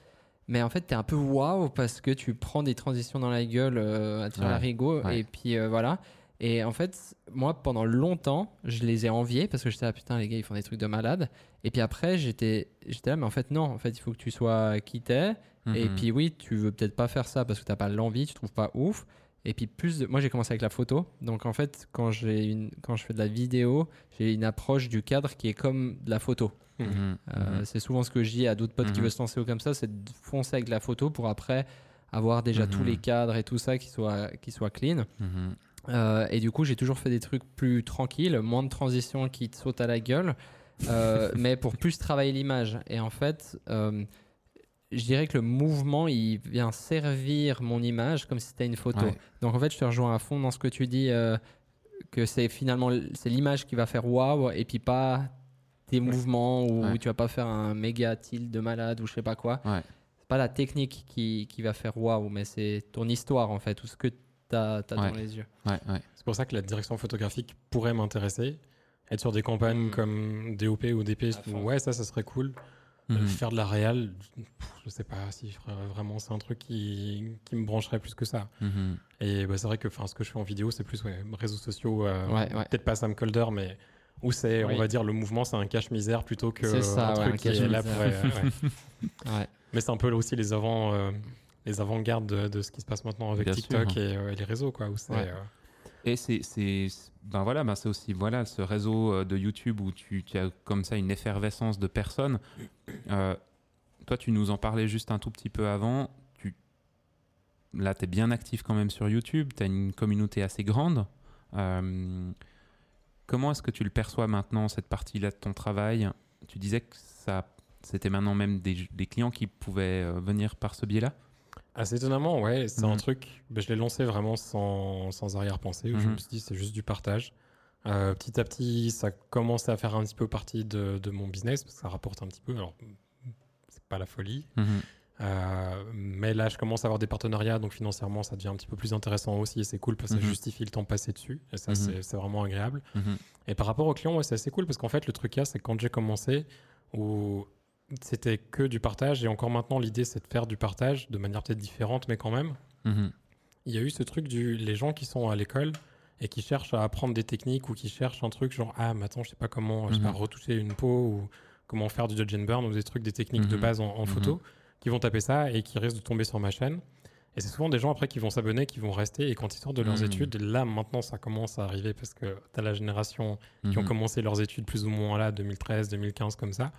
Mais en fait, t'es un peu waouh parce que tu prends des transitions dans la gueule euh, à tirer Ouais, la rigo ouais. et puis euh, voilà. Et en fait, moi pendant longtemps, je les ai enviés parce que j'étais là putain les gars ils font des trucs de malade. Et puis après j'étais j'étais là mais en fait non, en fait il faut que tu sois quitté. Et Mhm. puis oui, tu veux peut-être pas faire ça parce que t'as pas l'envie, tu trouves pas ouf. Et puis plus, de... moi j'ai commencé avec la photo. Donc en fait, quand j'ai une, quand je fais de la vidéo, j'ai une approche du cadre qui est comme de la photo. Mhm. Euh, Mhm. C'est souvent ce que je dis à d'autres potes qui veulent se lancer ou comme ça, c'est de foncer avec de la photo pour après avoir déjà tous les cadres et tout ça qui soient qui soient clean. Euh, et du coup, j'ai toujours fait des trucs plus tranquilles, moins de transitions qui te sautent à la gueule, euh, mais pour plus travailler l'image. Et en fait, euh, je dirais que le mouvement, il vient servir mon image comme si c'était une photo. Ouais. Donc en fait, je te rejoins à fond dans ce que tu dis, que c'est finalement c'est l'image qui va faire waouh et puis pas tes mouvements ou Ouais. tu vas pas faire un méga tilt de malade ou je sais pas quoi. C'est pas la technique qui, qui va faire waouh, mais c'est ton histoire en fait, tout ce que tu as, Ouais. dans les yeux. Ouais, ouais. C'est pour ça que la direction photographique pourrait m'intéresser. Être sur des campagnes Mm. comme DOP ou DP, ouais, ça, ça serait cool. Euh, Mhm. Faire de la réal, je sais pas si je ferais vraiment c'est un truc qui, qui me brancherait plus que ça. Mhm. Et bah, c'est vrai que ce que je fais en vidéo, c'est plus ouais, réseaux sociaux, euh, Ouais, ouais. peut-être pas Sam Calder, mais où c'est, Oui. on va dire, le mouvement, c'est un cache-misère plutôt que ça, un ouais, truc un qui est là pour. Ouais. Mais c'est un peu là aussi les avant. euh, les avant-gardes de, de ce qui se passe maintenant avec Bien TikTok sûr. et, euh, et les réseaux, quoi. Où c'est, Ouais. euh, Et c'est, ben voilà, ben c'est aussi voilà ce réseau euh, de YouTube où tu, tu as comme ça une effervescence de personnes. Euh, toi, tu nous en parlais juste un tout petit peu avant. Tu, là, tu es bien actif quand même sur YouTube. Tu as une communauté assez grande. Euh, comment est-ce que tu le perçois maintenant, cette partie-là de ton travail? Tu disais que ça, c'était maintenant même des, des clients qui pouvaient venir par ce biais-là? Assez étonnamment, ouais. C'est Mhm. un truc, ben, je l'ai lancé vraiment sans, sans arrière-pensée. où Je Mhm. me suis dit, c'est juste du partage. Euh, petit à petit, ça commençait à faire un petit peu partie de, de mon business parce que ça rapporte un petit peu. Alors, c'est pas la folie. Mhm. Euh, mais là, je commence à avoir des partenariats, donc financièrement, ça devient un petit peu plus intéressant aussi. Et c'est cool parce que Mhm. ça justifie le temps passé dessus. Et ça, Mhm. c'est- vraiment agréable. Mhm. Et par rapport aux clients, ouais, c'est assez cool parce qu'en fait, le truc, c'est quand j'ai commencé, où c'était que du partage, et encore maintenant, l'idée, c'est de faire du partage de manière peut-être différente, mais quand même Mhm. il y a eu ce truc du les gens qui sont à l'école et qui cherchent à apprendre des techniques ou qui cherchent un truc genre ah mais attends je sais pas comment je sais pas, Mhm. retoucher une peau ou comment faire du dodge and burn ou des trucs des techniques de Mhm. base en, en photo qui vont taper ça et qui risquent de tomber sur ma chaîne et c'est souvent des gens après qui vont s'abonner qui vont rester et quand ils sortent de leurs études là maintenant ça commence à arriver parce que tu as la génération qui ont commencé leurs études plus ou moins là 2013 2015 comme ça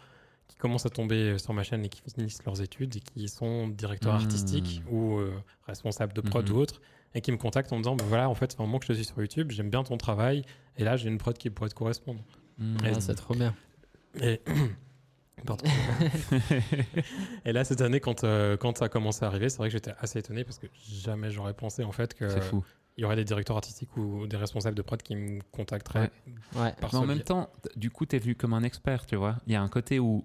qui commencent à tomber sur ma chaîne et qui finissent leurs études et qui sont directeurs Mhm. artistiques ou euh, responsables de prod Mhm. ou autres et qui me contactent en me disant bah voilà en fait c'est un moment que je te suis sur YouTube j'aime bien ton travail et là j'ai une prod qui pourrait te correspondre Mhm. Et- Ah, c'est trop bien. et Pardon. et là cette année quand, euh, quand ça a commencé à arriver c'est vrai que j'étais assez étonné parce que jamais j'aurais pensé en fait que C'est fou. il y aurait des directeurs artistiques ou des responsables de prod qui me contacteraient Ouais. par Mais en même biais. temps, du coup, tu es vu comme un expert, tu vois. Il y a un côté où,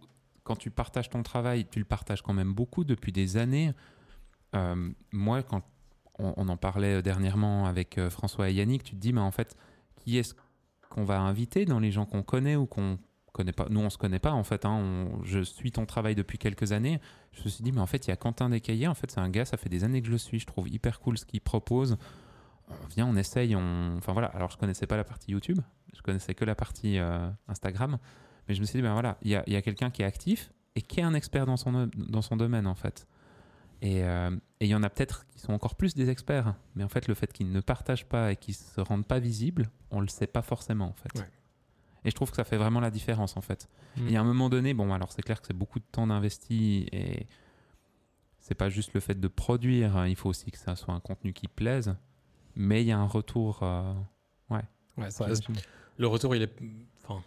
quand tu partages ton travail, tu le partages quand même beaucoup depuis des années. Euh, moi, quand on, en parlait dernièrement avec euh, François et Yannick, tu te dis, mais en fait, qui est-ce qu'on va inviter dans les gens qu'on connaît ou qu'on connaît pas? Nous, on se connaît pas en fait. hein. Je suis ton travail depuis quelques années. Je me suis dit, mais en fait, il y a Quentin Descaillés. En fait, c'est un gars, ça fait des années que je le suis. Je trouve hyper cool ce qu'il propose. On vient, on essaye. Enfin voilà. Alors, je connaissais pas la partie YouTube. Je connaissais que la partie euh, Instagram. Mais je me suis dit, ben voilà, il y a, il y a quelqu'un qui est actif et qui est un expert dans son, dans son domaine en fait. Et euh, et il y en a peut-être qui sont encore plus des experts, mais en fait, le fait qu'ils ne partagent pas et qu'ils se rendent pas visibles, on le sait pas forcément en fait. Ouais. Et je trouve que ça fait vraiment la différence en fait. Mm. Et à un moment donné, bon, alors c'est clair que c'est beaucoup de temps d'investi et c'est pas juste le fait de produire, hein, il faut aussi que ça soit un contenu qui plaise, mais il y a un retour. euh, Ouais, ça reste- j'imagine. le retour, il est. Enfin.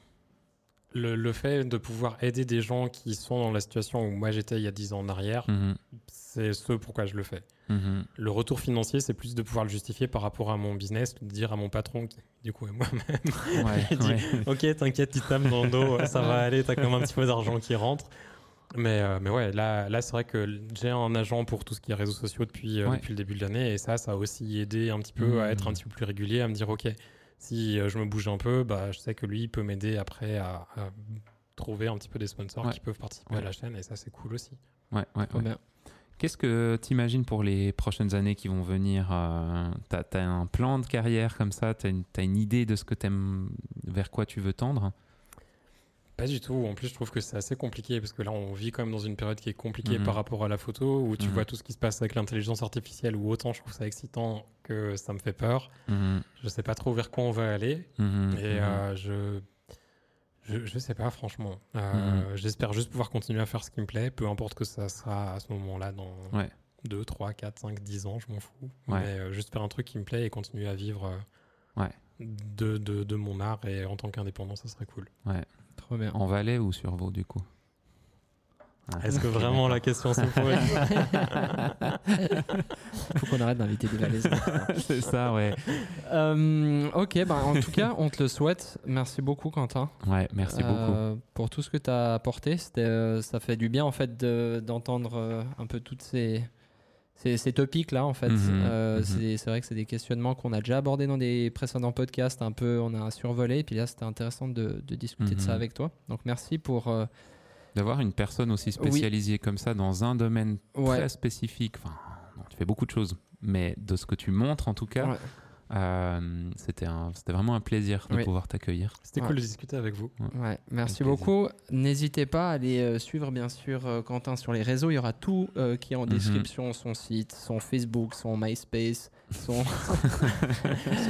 Le, le fait de pouvoir aider des gens qui sont dans la situation où moi j'étais il y a 10 ans en arrière, Mhm, c'est ce pourquoi je le fais. mhm. Le retour financier, c'est plus de pouvoir le justifier par rapport à mon business, de dire à mon patron, qui du coup est moi-même, Ouais, ouais. ok, t'inquiète, tu tapes dans le dos, ça va aller, t'as quand même un petit peu d'argent qui rentre. Mais, euh, mais ouais, là, là c'est vrai que j'ai un agent pour tout ce qui est réseaux sociaux depuis, euh, Ouais. depuis le début de l'année, et ça, ça a aussi aidé un petit peu à Mhm. être un petit peu plus régulier, à me dire, ok, si euh, je me bouge un peu, bah, je sais que lui, il peut m'aider après à, à trouver un petit peu des sponsors Ouais. qui peuvent participer Ouais. à la chaîne, et ça, c'est cool aussi. Ouais, ouais, ouais. bien. Qu'est-ce que tu imagines pour les prochaines années qui vont venir euh, T'as as un plan de carrière comme ça T'as une, t'as une idée de ce que t'aimes, vers quoi tu veux tendre? Pas du tout. En plus, je trouve que c'est assez compliqué parce que là, on vit quand même dans une période qui est compliquée Mhm. par rapport à la photo, où tu Mhm. vois tout ce qui se passe avec l'intelligence artificielle, où autant je trouve ça excitant que ça me fait peur. Mhm, Je sais pas trop vers quoi on va aller. mhm, Et euh, je, je. Je sais pas, franchement. Euh. J'espère juste pouvoir continuer à faire ce qui me plaît, peu importe que ça sera à ce moment-là dans Ouais. 2, 3, 4, 5, 10 ans, je m'en fous. Ouais. Mais euh, juste faire un truc qui me plaît et continuer à vivre euh, Ouais. de, de, de mon art et en tant qu'indépendant, ça serait cool. Trop bien. En Valais ou sur Vaud du coup Ah. Est-ce que vraiment la question se pose Faut qu'on arrête d'inviter des Valaisans. C'est ça, ouais. Euh, ok, bah, en tout cas, on te le souhaite. Merci beaucoup, Quentin. Ouais, merci beaucoup. Euh, pour tout ce que tu as apporté. C'était, euh, ça fait du bien en fait de- d'entendre euh, un peu toutes ces, ces, ces topics-là. En fait, Mhm, Euh, mhm. c'est, vrai que c'est des questionnements qu'on a déjà abordés dans des précédents podcasts. Un peu, on a survolé. Et puis là, c'était intéressant de, de discuter de ça Mhm. avec toi. Donc merci pour. euh, D'avoir une personne aussi spécialisée comme ça dans un domaine ouais, très spécifique, enfin, tu fais beaucoup de choses, mais de ce que tu montres en tout cas, ouais. Euh, c'était un- c'était vraiment un plaisir de Oui. pouvoir t'accueillir. C'était Ouais. cool de discuter avec vous. Ouais, merci Avec beaucoup. N'hésitez pas à aller euh, suivre bien sûr euh, Quentin sur les réseaux. Il y aura tout euh, qui est en Mhm. description, son site, son Facebook, son MySpace, son,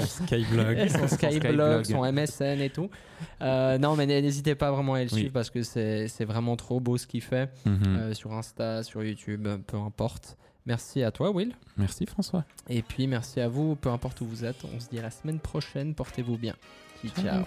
Skyblog. son Skyblog, son MSN et tout. Euh, non, mais n'hésitez pas vraiment à aller le Oui. suivre parce que c'est c'est vraiment trop beau ce qu'il fait Mhm. euh, sur Insta, sur YouTube, peu importe. Merci à toi, Will. Merci François. Et puis merci à vous, peu importe où vous êtes. On se dit à la semaine prochaine. Portez-vous bien. Ciao.